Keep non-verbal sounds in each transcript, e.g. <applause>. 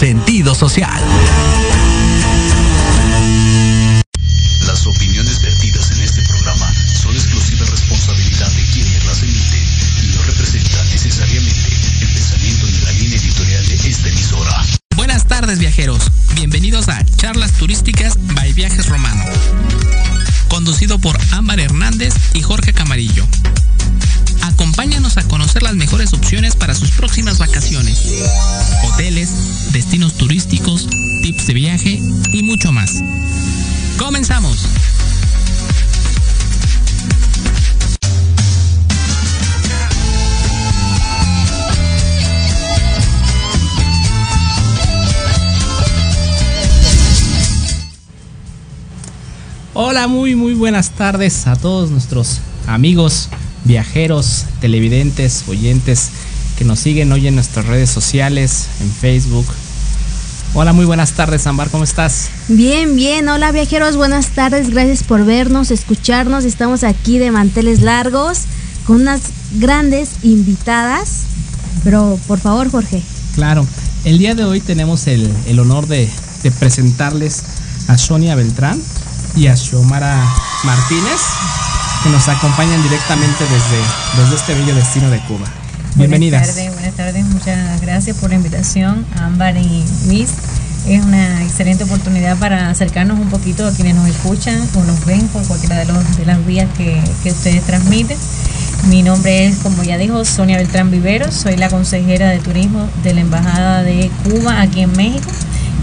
MX Hola, muy muy buenas tardes a todos nuestros amigos, viajeros, televidentes, oyentes que nos siguen hoy en nuestras redes sociales, en Facebook. Hola, muy buenas tardes, Ambar, ¿cómo estás? Bien, bien, hola viajeros, buenas tardes, gracias por vernos, escucharnos. Estamos aquí de manteles largos con unas grandes invitadas. Pero por favor, Jorge. Claro, el día de hoy tenemos el, el honor de, de presentarles a Sonia Beltrán y a Xiomara Martínez, que nos acompañan directamente desde, desde este bello destino de Cuba. Bienvenidas. Buenas tardes, buenas tardes, muchas gracias por la invitación, Ámbar y Luis. Es una excelente oportunidad para acercarnos un poquito a quienes nos escuchan o nos ven por cualquiera de, los, de las vías que, que ustedes transmiten. Mi nombre es, como ya dijo, Sonia Beltrán Viveros, soy la consejera de turismo de la Embajada de Cuba aquí en México.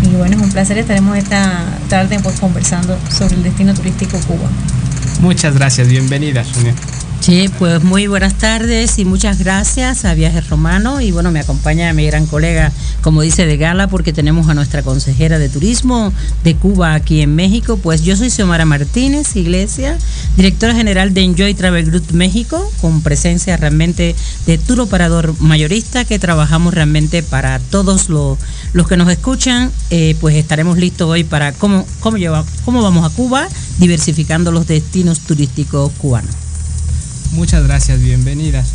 Y bueno, es un placer, estaremos esta tarde pues, conversando sobre el destino turístico Cuba. Muchas gracias, bienvenida, Sonia. Sí, pues muy buenas tardes y muchas gracias a Viajes Romano. Y bueno, me acompaña mi gran colega, como dice de gala, porque tenemos a nuestra consejera de turismo de Cuba aquí en México, pues yo soy Xiomara Martínez Iglesia, directora general de Enjoy Travel Group México, con presencia realmente de tour operador mayorista que trabajamos realmente para todos los, los que nos escuchan, eh, pues estaremos listos hoy para cómo, cómo, lleva, cómo vamos a Cuba, diversificando los destinos turísticos cubanos. Muchas gracias, bienvenidas.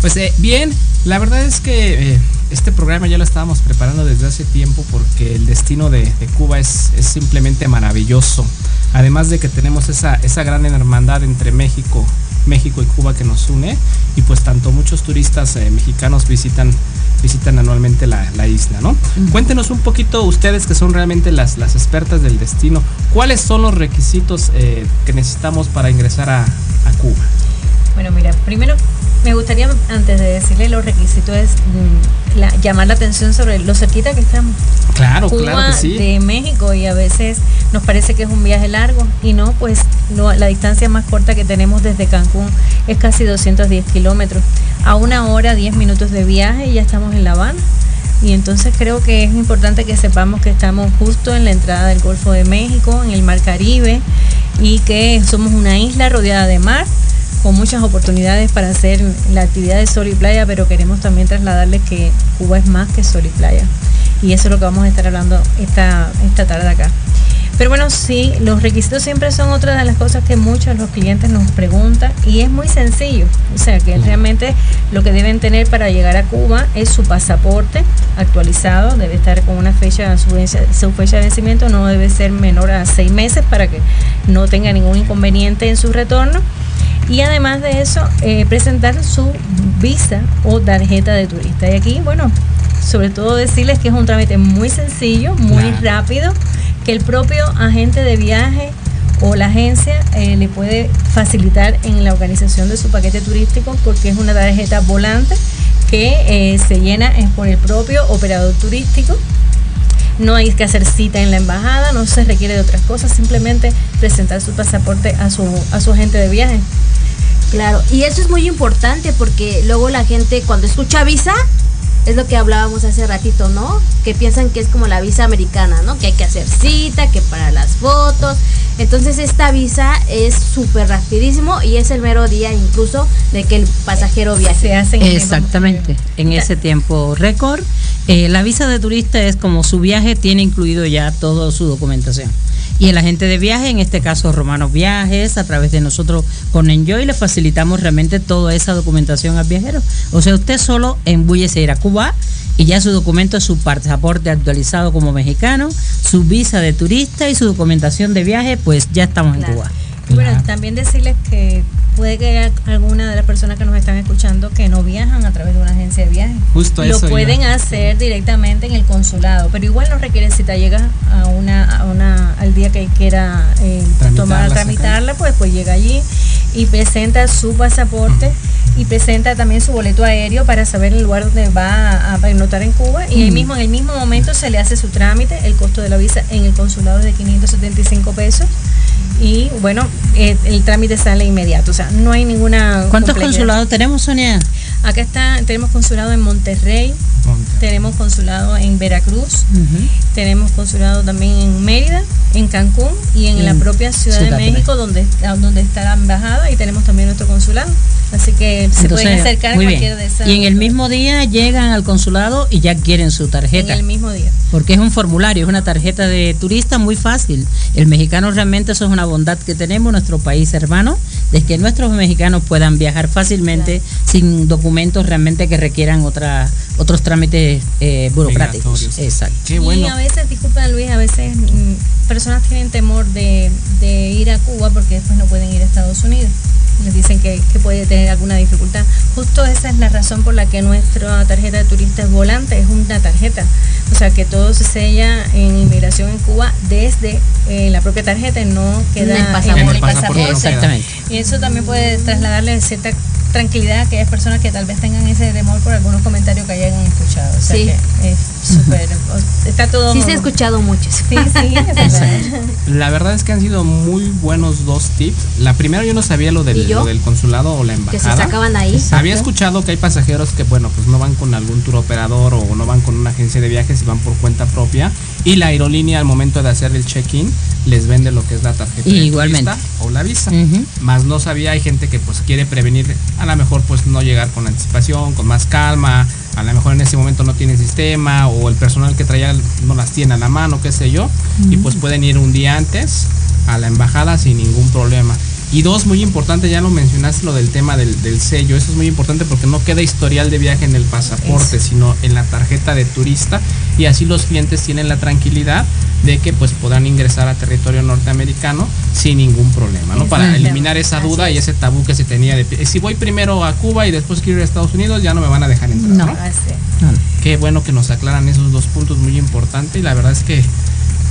Pues eh, bien, la verdad es que eh, este programa ya lo estábamos preparando desde hace tiempo porque el destino de, de Cuba es, es, simplemente maravilloso. Además de que tenemos esa, esa gran hermandad entre México, México y Cuba que nos une y pues tanto muchos turistas eh, mexicanos visitan visitan anualmente la, la isla, ¿no? Uh -huh. Cuéntenos un poquito ustedes que son realmente las, las expertas del destino, ¿cuáles son los requisitos eh, que necesitamos para ingresar a, a, Cuba? Bueno, mira, primero me gustaría, antes de decirle los requisitos, es la, llamar la atención sobre lo cerquita que estamos. Claro, Cuba claro que sí. de México y a veces nos parece que es un viaje largo y no, pues no, la distancia más corta que tenemos desde Cancún es casi 210 kilómetros. A una hora, 10 minutos de viaje y ya estamos en La Habana. Y entonces creo que es importante que sepamos que estamos justo en la entrada del Golfo de México, en el Mar Caribe, y que somos una isla rodeada de mar con muchas oportunidades para hacer la actividad de sol y playa, pero queremos también trasladarles que Cuba es más que sol y playa. Y eso es lo que vamos a estar hablando esta, esta tarde acá. Pero bueno, sí, los requisitos siempre son otra de las cosas que muchos los clientes nos preguntan y es muy sencillo. O sea, que realmente lo que deben tener para llegar a Cuba es su pasaporte actualizado, debe estar con una fecha, su, su fecha de vencimiento no debe ser menor a seis meses para que no tenga ningún inconveniente en su retorno y además de eso eh, presentar su visa o tarjeta de turista. Y aquí, bueno, sobre todo decirles que es un trámite muy sencillo, muy claro. rápido, que el propio agente de viaje o la agencia eh, le puede facilitar en la organización de su paquete turístico porque es una tarjeta volante que eh, se llena por el propio operador turístico no hay que hacer cita en la embajada, no se requiere de otras cosas, simplemente presentar su pasaporte a su, a su agente de viaje. Claro, y eso es muy importante porque luego la gente cuando escucha visa, es lo que hablábamos hace ratito, ¿no? Que piensan que es como la visa americana, ¿no? Que hay que hacer cita, que para las fotos. Entonces esta visa es súper rapidísimo y es el mero día incluso de que el pasajero viaje. Se hace en Exactamente, en ese tiempo récord. Eh, la visa de turista es como su viaje tiene incluido ya toda su documentación. Y el agente de viaje, en este caso Romanos Viajes, a través de nosotros con Enjoy, le facilitamos realmente toda esa documentación al viajero. O sea, usted solo embúllese a ir a Cuba y ya su documento es su pasaporte actualizado como mexicano, su visa de turista y su documentación de viaje, pues ya estamos en Cuba. Bueno, también decirles que puede que haya alguna de las personas que nos están escuchando que no viajan a través de una agencia de viaje. Justo Lo eso pueden iba. hacer directamente en el consulado, pero igual no requiere cita. Llega a una, a una al día que quiera eh, Tramitarla, tomar, tramitarla, pues, pues llega allí y presenta su pasaporte y presenta también su boleto aéreo para saber el lugar donde va a pernoctar en Cuba y ahí mismo en el mismo momento se le hace su trámite, el costo de la visa en el consulado es de 575 pesos y bueno, eh, el trámite sale inmediato, o sea, no hay ninguna ¿Cuántos complejidad. consulados tenemos, Sonia? Acá está, tenemos consulado en Monterrey, Monterrey. tenemos consulado en Veracruz, tenemos consulado también en Mérida, en Cancún y en la en propia Ciudad, Ciudad de México, donde, está- donde está la embajada y tenemos también nuestro consulado. Así que se pueden acercar a bien. de esas. Y en el mismo día llegan al consulado y ya quieren su en tarjeta. el mismo día. Porque es un formulario, es una tarjeta de turista muy fácil. El mexicano realmente eso es una bondad que tenemos en nuestro país hermano, de que nuestros mexicanos puedan viajar fácilmente sin documentos realmente que requieran otra, otros trámites eh, burocráticos. Exacto. Qué bueno. Y a veces, disculpa Luis, a veces mm, personas tienen temor de, de ir a Cuba porque después no pueden ir a Estados Unidos. Les dicen que, que puede tener alguna dificultad. Justo esa es la razón por la que nuestra tarjeta de turista es volante, es una tarjeta. O sea que todo se sella en inmigración en Cuba desde eh, la propia tarjeta y no queda En el pasaporte. en En el pasaporte no queda. Exactamente. y eso también puede trasladarle cierta tranquilidad a aquellas personas que tal vez tengan ese temor por algunos comentarios que hayan escuchado. O sea Sí. que es súper. Está todo. Sí, se ha escuchado muchos. Sí, sí, es verdad. La verdad es que han sido muy buenos dos tips. La primera yo no sabía lo del, lo del consulado o la Que se embajada. sacaban ahí. Había escuchado que hay pasajeros que, bueno, pues no van con algún tour operador o no van con una agencia de viajes y van por cuenta propia. Y la aerolínea al momento de hacer el check-in les vende lo que es la tarjeta Y de igualmente. turista o la visa. Más no sabía, hay gente que pues quiere prevenir, a lo mejor pues no llegar con anticipación, con más calma, a lo mejor en ese momento no tiene sistema o el personal que traía no las tiene a la mano, qué sé yo, y pues pueden ir un día antes a la embajada sin ningún problema. Y dos, muy importante, ya lo mencionaste, lo del tema del, del sello. Eso es muy importante porque no queda historial de viaje en el pasaporte, sino en la tarjeta de turista. Y así los clientes tienen la tranquilidad de que pues podrán ingresar a territorio norteamericano sin ningún problema, ¿no? Para eliminar esa duda y es. ese tabú que se tenía de "Eh, si voy primero a Cuba y después quiero ir a Estados Unidos, ya no me van a dejar entrar, No. Qué bueno que nos aclaran esos dos puntos muy importantes y la verdad es que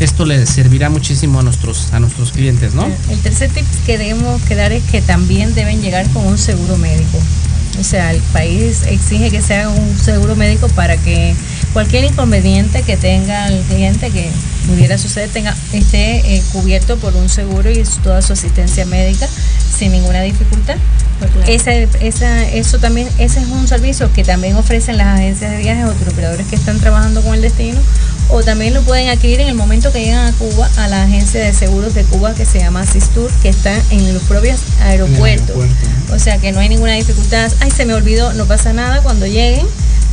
esto les servirá muchísimo a nuestros a nuestros clientes, ¿no? El tercer tip que debemos que dar es que también deben llegar con un seguro médico. O sea, el país exige que se haga un seguro médico para que cualquier inconveniente que tenga el cliente que pudiera suceder tenga esté eh, cubierto por un seguro y toda su asistencia médica sin ninguna dificultad. Claro. Ese, esa, eso también, ese es un servicio que también ofrecen las agencias de viajes o operadores que están trabajando con el destino o también lo pueden adquirir en el momento que llegan a Cuba a la agencia de seguros de Cuba que se llama Asistur que está en los propios aeropuertos. aeropuerto, O sea que no hay ninguna dificultad. Ay, se me olvidó, no pasa nada. Cuando lleguen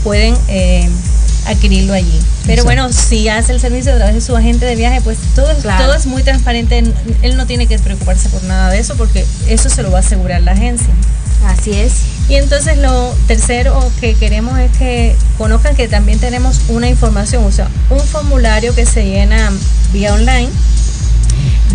pueden eh, adquirirlo allí. Pero Exacto. bueno, si hace el servicio a través de su agente de viaje, pues todo, es- Claro. todo es muy transparente. Él no tiene que preocuparse por nada de eso porque eso se lo va a asegurar la agencia. Así es. Y entonces lo tercero que queremos es que conozcan que también tenemos una información, o sea, un formulario que se llena vía online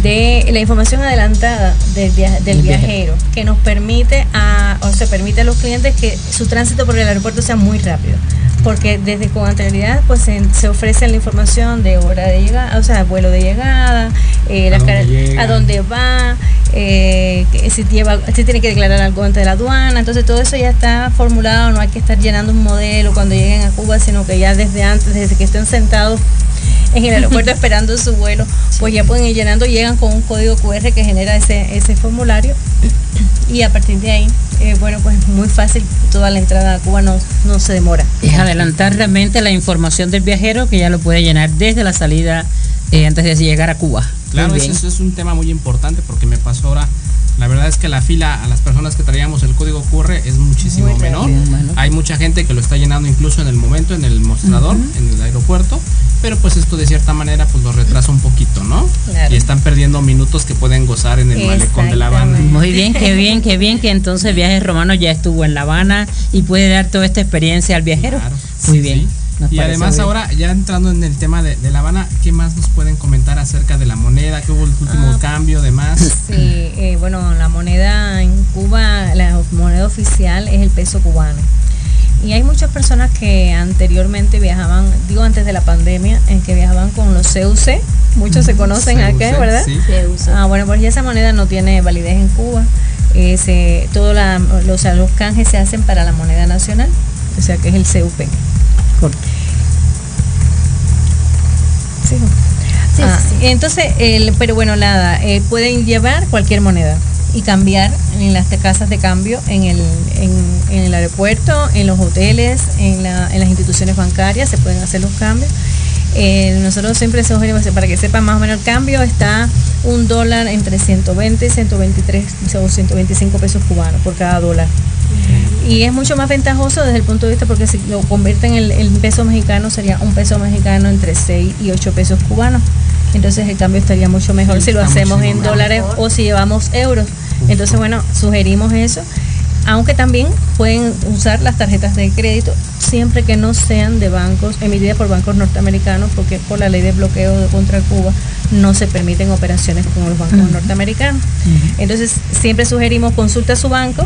de la información adelantada del, via- del El viajero. que nos permite a, o sea, permite a los clientes que su tránsito por el aeropuerto sea muy rápido. Porque desde con anterioridad pues se, se ofrece la información de hora de llegada, o sea, vuelo de llegada, eh, A dónde cara- llega. a dónde va, eh, si, lleva, si tiene que declarar algo ante la aduana, entonces todo eso ya está formulado, no hay que estar llenando un modelo cuando lleguen a Cuba, sino que ya desde antes, desde que estén sentados en el aeropuerto <laughs> esperando su vuelo, pues ya pueden ir llenando, llegan con un código QR que genera ese, ese formulario y a partir de ahí, eh, bueno, pues muy fácil, toda la entrada a Cuba no, no se demora. Adelantar realmente la información del viajero que ya lo puede llenar desde la salida eh, antes de llegar a Cuba. Claro, eso es un tema muy importante porque me pasó ahora La verdad es que la fila a las personas que traíamos el código QR es muchísimo Muy menor. rápido. Hay mucha gente que lo está llenando incluso en el momento, en el mostrador, en el aeropuerto. Pero pues esto de cierta manera pues lo retrasa un poquito, ¿no? Claro. Y están perdiendo minutos que pueden gozar en el malecón de La Habana. Muy bien, qué bien, qué bien que entonces Viajes Romano ya estuvo en La Habana y puede dar toda esta experiencia al viajero. Claro, Muy sí, bien. sí. Y además bien. ahora, ya entrando en el tema de, de La Habana, ¿qué más nos pueden comentar acerca de la moneda? ¿Qué hubo el último Ah. cambio, demás? Sí, eh, bueno, la moneda en Cuba, la moneda oficial es el peso cubano. Y hay muchas personas que anteriormente viajaban, digo antes de la pandemia, en que viajaban con los CUC, muchos se conocen CUC, acá, ¿verdad? sí. Se usa. Ah, bueno, pues ya esa moneda no tiene validez en Cuba. Eh, se- todo la, o sea, los canjes se hacen para la moneda nacional, o sea que es el CUP. Corto. Sí. Sí, Ah, sí, sí. Entonces, el, pero bueno, nada, eh, pueden llevar cualquier moneda y cambiar en las casas de cambio, en el, en, en el aeropuerto, en los hoteles, en, la- en las instituciones bancarias, se pueden hacer los cambios. Eh, nosotros siempre sugerimos, para que sepan más o menos el cambio, está un dólar entre 120 y 123 o 125 pesos cubanos por cada dólar. Y es mucho más ventajoso desde el punto de vista porque si lo convierten en, en peso mexicano sería un peso mexicano entre 6 y 8 pesos cubanos. Entonces el cambio estaría mucho mejor Sí, si lo hacemos en dólares o si llevamos euros. Entonces bueno, sugerimos eso. Aunque también pueden usar las tarjetas de crédito siempre que no sean de bancos emitidas por bancos norteamericanos porque por la ley de bloqueo contra Cuba no se permiten operaciones con los bancos norteamericanos. Entonces siempre sugerimos consulta a su banco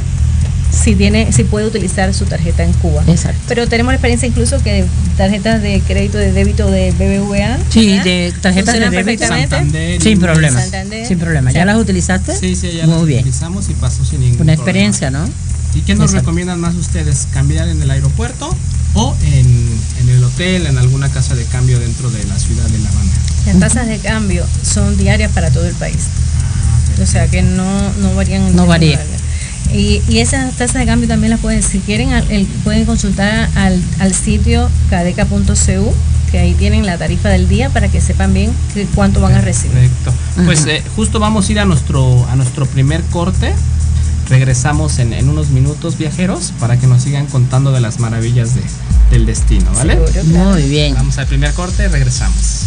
si tiene si puede utilizar su tarjeta en Cuba. Exacto. Pero tenemos la experiencia incluso que tarjetas de crédito de débito de BBVA Sí, ¿verdad? de tarjetas de débito. perfectamente. Santander. Sin y- problema. Santander. Sin problema. ¿Ya Sí. las utilizaste? Sí, sí, ya Muy lo bien. utilizamos y pasó sin ningún Una problema. experiencia, ¿no? ¿Y qué nos Exacto. recomiendan más ustedes? ¿Cambiar en el aeropuerto o en, en el hotel, en alguna casa de cambio dentro de la ciudad de La Habana? Las tasas de cambio son diarias para todo el país. O sea que no, no varían. en No varía. lugar. Y, y esas tasas de cambio también las pueden, si quieren, al- el- pueden consultar al, al sitio cadeca.cu, que ahí tienen la tarifa del día para que sepan bien que cuánto van a recibir. Perfecto. Pues eh, justo vamos a ir a nuestro, a nuestro primer corte. Regresamos en, en unos minutos, viajeros, para que nos sigan contando de las maravillas de, del destino, ¿vale? Seguro, claro. Muy bien. Vamos al primer corte, regresamos.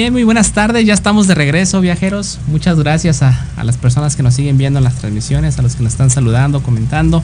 Bien, muy buenas tardes. Ya estamos de regreso, viajeros. Muchas gracias a, las personas que nos siguen viendo en las transmisiones, a los que nos están saludando, comentando.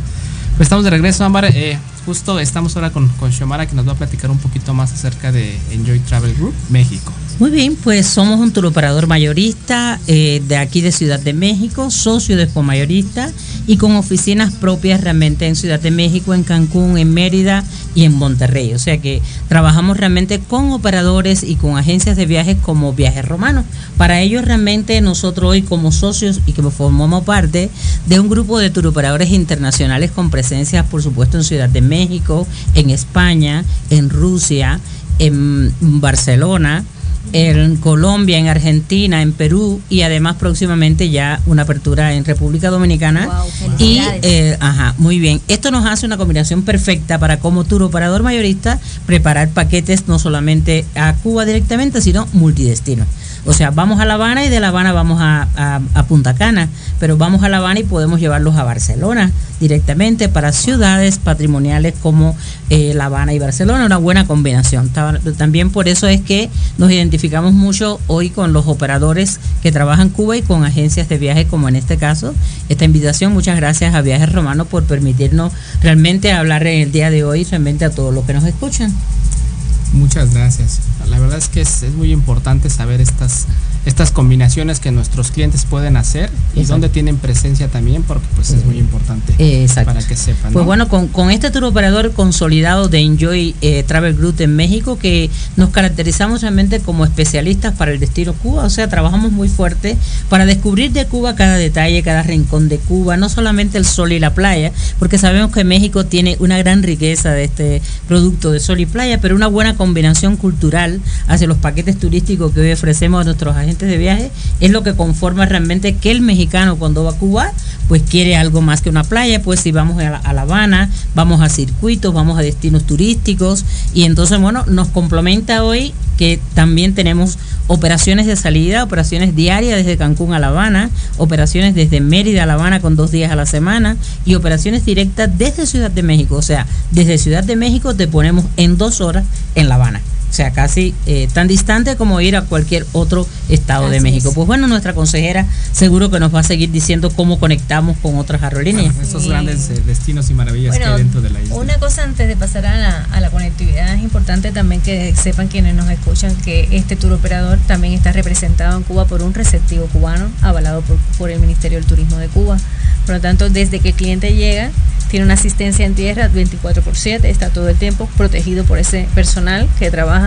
Pues estamos de regreso, Ámbar. Eh, justo estamos ahora con, con Xiomara que nos va a platicar un poquito más acerca de Enjoy Travel Group México. Muy bien, pues somos un turoperador mayorista eh, de aquí de Ciudad de México, socio de Expo Mayorista y con oficinas propias realmente en Ciudad de México, en Cancún, en Mérida y en Monterrey. O sea que trabajamos realmente con operadores y con agencias de viajes como Viajes Romanos. Para ello realmente nosotros hoy como socios y que formamos parte de un grupo de turoperadores internacionales con presencia por supuesto en Ciudad de México, en España, en Rusia, en Barcelona en Colombia, en Argentina, en Perú y además próximamente ya una apertura en República Dominicana. Wow, y, eh, ajá, muy bien. Esto nos hace una combinación perfecta para como tour operador mayorista preparar paquetes no solamente a Cuba directamente, sino multidestinos. O sea, vamos a La Habana y de La Habana vamos a, a- Punta Cana, pero vamos a La Habana y podemos llevarlos a Barcelona directamente para ciudades patrimoniales como eh, La Habana y Barcelona, una buena combinación. Ta- También por eso es que nos identificamos mucho hoy con los operadores que trabajan Cuba y con agencias de viaje como en este caso. Esta invitación, muchas gracias a Viajes Romanos por permitirnos realmente hablar en el día de hoy realmente a todos los que nos escuchan. Muchas gracias. La verdad es que es, es muy importante saber estas estas combinaciones que nuestros clientes pueden hacer y Exacto. dónde tienen presencia también, porque pues es muy importante Exacto. para que sepan. Pues ¿no? bueno, con, con este tour operador consolidado de Enjoy eh, Travel Group en México, que nos caracterizamos realmente como especialistas para el destino Cuba, o sea, trabajamos muy fuerte para descubrir de Cuba cada detalle, cada rincón de Cuba, no solamente el sol y la playa, porque sabemos que México tiene una gran riqueza de este producto de sol y playa, pero una buena combinación cultural hacia los paquetes turísticos que hoy ofrecemos a nuestros agentes de viaje es lo que conforma realmente que el mexicano cuando va a Cuba pues quiere algo más que una playa, pues si vamos a La, a La Habana, vamos a circuitos, vamos a destinos turísticos y entonces bueno, nos complementa hoy que también tenemos operaciones de salida, operaciones diarias desde Cancún a La Habana, operaciones desde Mérida a La Habana con dos días a la semana y operaciones directas desde Ciudad de México, o sea, desde Ciudad de México te ponemos en dos horas en La Habana. O sea, casi eh, tan distante como ir a cualquier otro estado de México. es. Pues bueno, nuestra consejera seguro que nos va a seguir diciendo cómo conectamos con otras aerolíneas. Bueno, esos Sí. grandes eh, destinos y maravillas que hay dentro de la isla. una cosa antes de pasar a la, a la conectividad, es importante también que sepan quienes nos escuchan que este tour operador también está representado en Cuba por un receptivo cubano avalado por, por el Ministerio del Turismo de Cuba. Por lo tanto, desde que el cliente llega, tiene una asistencia en tierra 24 por 7, está todo el tiempo protegido por ese personal que trabaja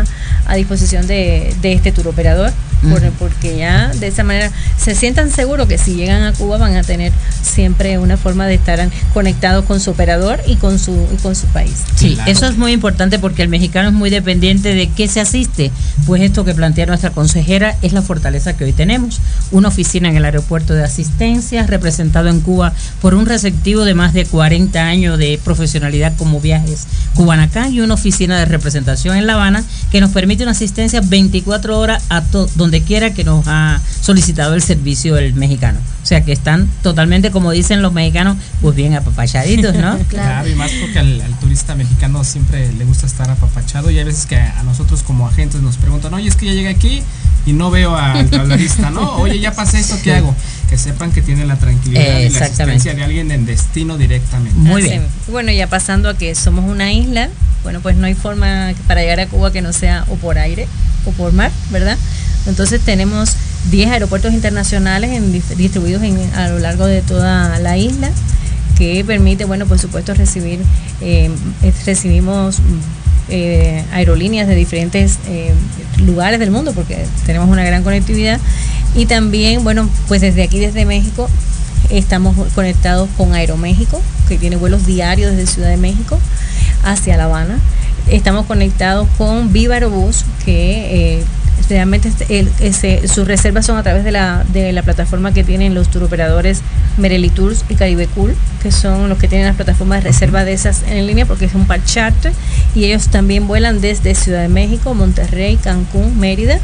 a disposición de, de este tour operador, por- porque ya de esa manera se sientan seguros que si llegan a Cuba van a tener siempre una forma de estar conectados con su operador y con su, y con su país. Sí, Claro. eso es muy importante porque el mexicano es muy dependiente de qué se asiste. Pues esto que plantea nuestra consejera es la fortaleza que hoy tenemos. Una oficina en el aeropuerto de asistencia, representado en Cuba por un receptivo de más de 40 años de profesionalidad como viajes Cubanacán y una oficina de representación en La Habana que nos permite una asistencia 24 horas a donde quiera que nos ha solicitado el servicio el mexicano. O sea que están totalmente, como dicen los mexicanos, pues bien apapachaditos, ¿no? <laughs> Claro, y más porque al, al turista mexicano siempre le gusta estar apapachado y hay veces que a, a nosotros como agentes nos preguntan, oye, es que ya llegué aquí y no veo al tablarista, ¿no? <laughs> Oye, ya pasé esto, ¿qué hago? Que sepan que tienen la tranquilidad y la Exactamente. asistencia de alguien en destino directamente. Muy bien. Bueno, ya pasando a que somos una isla, bueno, pues no hay forma para llegar a Cuba que no sea o por aire o por mar, ¿verdad? Entonces tenemos 10 aeropuertos internacionales distribuidos a lo largo de toda la isla que permite, bueno, por supuesto recibir, eh, recibimos eh, aerolíneas de diferentes eh, lugares del mundo porque tenemos una gran conectividad y también, bueno, pues desde aquí, desde México, estamos conectados con Aeroméxico, que tiene vuelos diarios desde Ciudad de México hacia La Habana. Estamos conectados con Viva Aerobús, que eh, realmente este- el- ese- sus reservas son a través de la, de la plataforma que tienen los turoperadores Mereli Tours y Caribe Cool, que son los que tienen las plataformas de reserva de esas en línea, porque es un par charter, y ellos también vuelan desde Ciudad de México, Monterrey, Cancún, Mérida,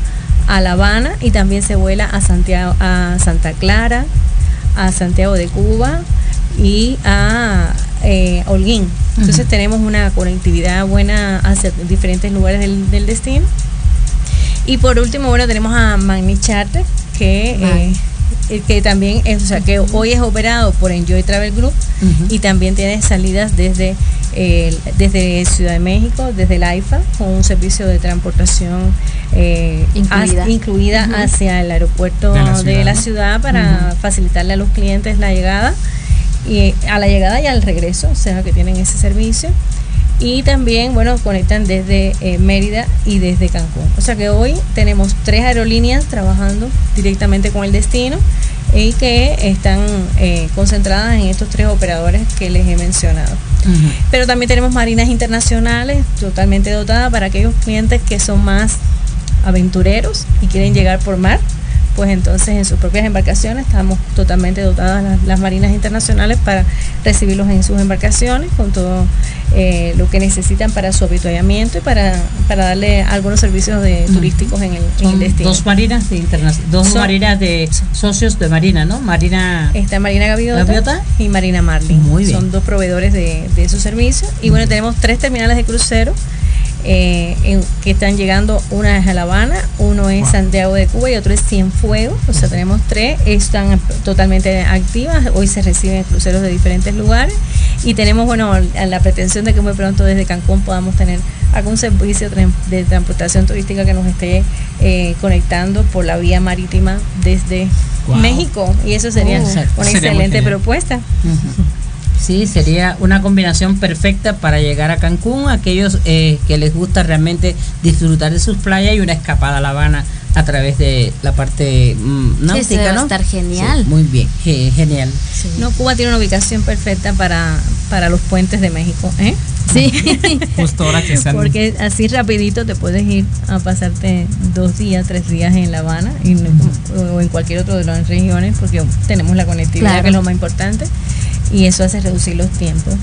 a La Habana y también se vuela a Santiago, a Santa Clara, a Santiago de Cuba y a eh, Holguín. Entonces tenemos una conectividad buena hacia diferentes lugares del, del destino. Y por último, bueno, tenemos a Magni Charter, que, eh, que también es, o sea, que hoy es operado por Enjoy Travel Group y también tiene salidas desde, eh, desde Ciudad de México, desde el AIFA, con un servicio de transportación eh, Incluida. as- incluida hacia el aeropuerto De de la ciudad, para facilitarle a los clientes la llegada y a la llegada y al regreso, o sea que tienen ese servicio. Y también, bueno, conectan desde eh, Mérida y desde Cancún. O sea que hoy tenemos tres aerolíneas trabajando directamente con el destino y que están eh, concentradas en estos tres operadores que les he mencionado. Pero también tenemos marinas internacionales totalmente dotadas para aquellos clientes que son más aventureros y quieren llegar por mar. Pues entonces en sus propias embarcaciones estamos totalmente dotadas las, las marinas internacionales para recibirlos en sus embarcaciones con todo eh, lo que necesitan para su habituallamiento y para, para darle algunos servicios de, turísticos en el, en el Son destino. dos marinas de dos Son- marinas de socios de marina, ¿no? Marina Está Marina Gaviota, Gaviota. y Marina Marlin. Muy bien. Son dos proveedores de, de esos servicios. Y bueno, tenemos tres terminales de crucero eh, en- que están llegando. Una es a La Habana, uno es Wow. Santiago de Cuba y otro es Cienfuegos. O sea, tenemos tres. Están totalmente activas. Hoy se reciben cruceros de diferentes lugares. Y tenemos, bueno, la pretensión de que muy pronto desde Cancún podamos tener algún servicio de tran- de transportación turística que nos esté eh, conectando por la vía marítima desde Wow. México. Y eso sería Oh. una Sería excelente propuesta. Sí, sería una combinación perfecta para llegar a Cancún, aquellos eh, que les gusta realmente disfrutar de sus playas y una escapada a La Habana a través de la parte mm, náutica, va a ¿no? estar genial. Sí, muy bien, ge- genial. No, Cuba tiene una ubicación perfecta para, para los puentes de México, ¿eh? Sí. <laughs> Justo ahora que están. Porque así rapidito te puedes ir a pasarte dos días, tres días en La Habana y no- o en cualquier otro de las regiones porque tenemos la conectividad Claro. que es lo más importante y eso hace reducir los tiempos.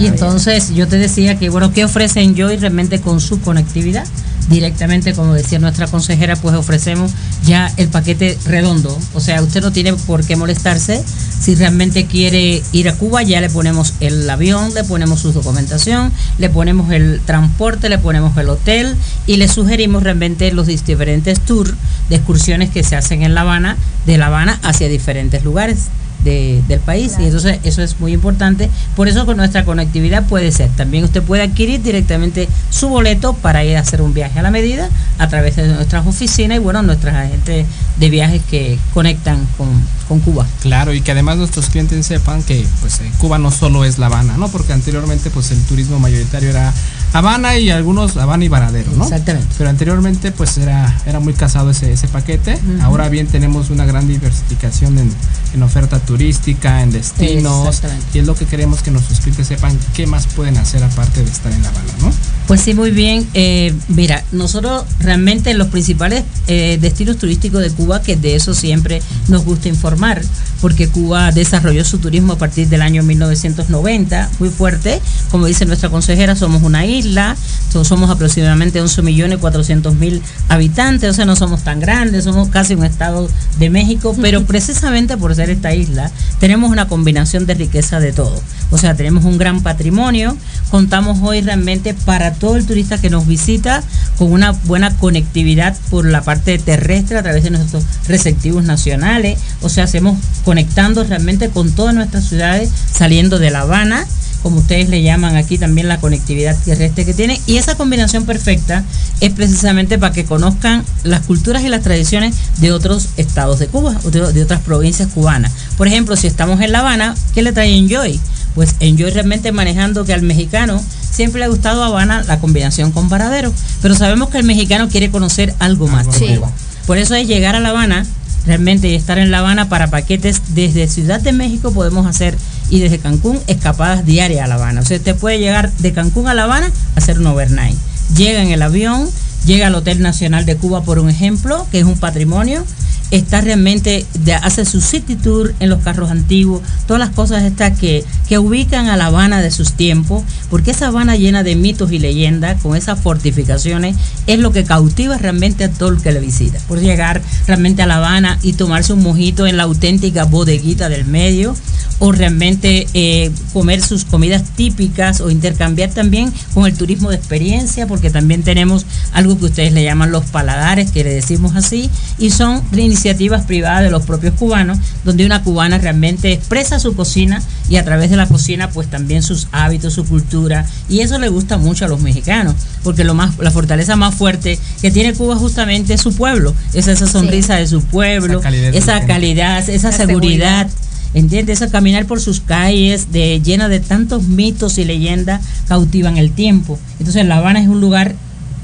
Y entonces yo te decía que, bueno, ¿qué ofrece Enjoy realmente con su conectividad? Directamente, como decía nuestra consejera, pues ofrecemos ya el paquete redondo. O sea, usted no tiene por qué molestarse. Si realmente quiere ir a Cuba, ya le ponemos el avión, le ponemos su documentación, le ponemos el transporte, le ponemos el hotel y le sugerimos realmente los diferentes tours de excursiones que se hacen en La Habana, de La Habana hacia diferentes lugares de- del país y entonces eso es muy importante. Por eso con nuestra conectividad puede ser. También usted puede adquirir directamente su boleto para ir a hacer un viaje a la medida a través de nuestras oficinas y bueno nuestras agentes de viajes que conectan con, con Cuba. Claro, y que además nuestros clientes sepan que pues Cuba no solo es La Habana, ¿no? Porque anteriormente pues el turismo mayoritario era Habana y algunos Habana y Varadero, ¿no? Exactamente. Pero anteriormente pues era, era muy casado ese, ese paquete. Ahora bien tenemos una gran diversificación en, en oferta turística, en destinos. Exactamente. Y es lo que queremos que nuestros clientes sepan qué más pueden hacer aparte de estar en La Habana, ¿no? Pues sí, muy bien. Eh, mira, nosotros realmente los principales eh, destinos turísticos de Cuba, que de eso siempre nos gusta informar, porque Cuba desarrolló su turismo a partir del año 1990, muy fuerte. Como dice nuestra consejera, somos una isla, so- somos aproximadamente 11 millones 400 mil habitantes, o sea, no somos tan grandes, somos casi un estado de México, pero precisamente por ser esta isla, tenemos una combinación de riqueza de todo. O sea, tenemos un gran patrimonio, contamos hoy realmente para todo el turista que nos visita con una buena conectividad por la parte terrestre a través de nuestros receptivos nacionales, o sea, hacemos conectando realmente con todas nuestras ciudades, saliendo de La Habana, como ustedes le llaman aquí también la conectividad terrestre que tiene, y esa combinación perfecta es precisamente para que conozcan las culturas y las tradiciones de otros estados de Cuba, o de, de otras provincias cubanas. Por ejemplo, si estamos en La Habana, ¿qué le trae Enjoy? Pues Enjoy realmente manejando que al mexicano siempre le ha gustado Habana la combinación con Varadero, pero sabemos que el mexicano quiere conocer algo más de. Cuba. Por eso es llegar a La Habana realmente y estar en La Habana para paquetes desde Ciudad de México podemos hacer y desde Cancún escapadas diarias a La Habana. O sea, usted puede llegar de Cancún a La Habana a hacer un overnight. Llega en el avión, llega al Hotel Nacional de Cuba por un ejemplo, que es un patrimonio, está realmente, hace su city tour en los carros antiguos, todas las cosas estas que, que ubican a La Habana de sus tiempos, porque esa Habana llena de mitos y leyendas, con esas fortificaciones, es lo que cautiva realmente a todo el que le visita. Por llegar realmente a La Habana y tomarse un mojito en la auténtica bodeguita del medio, o realmente eh, comer sus comidas típicas o intercambiar también con el turismo de experiencia, porque también tenemos algo que ustedes le llaman los paladares, que le decimos así, y son iniciativas privadas de los propios cubanos, donde una cubana realmente expresa su cocina y a través de la cocina pues también sus hábitos, su cultura, y eso le gusta mucho a los mexicanos, porque lo más, la fortaleza más fuerte que tiene Cuba justamente es su pueblo, es esa sonrisa de su pueblo, esa calidad, esa, seguridad ¿Entiendes? Eso caminar por sus calles de, llena de tantos mitos y leyendas cautivan el tiempo. Entonces La Habana es un lugar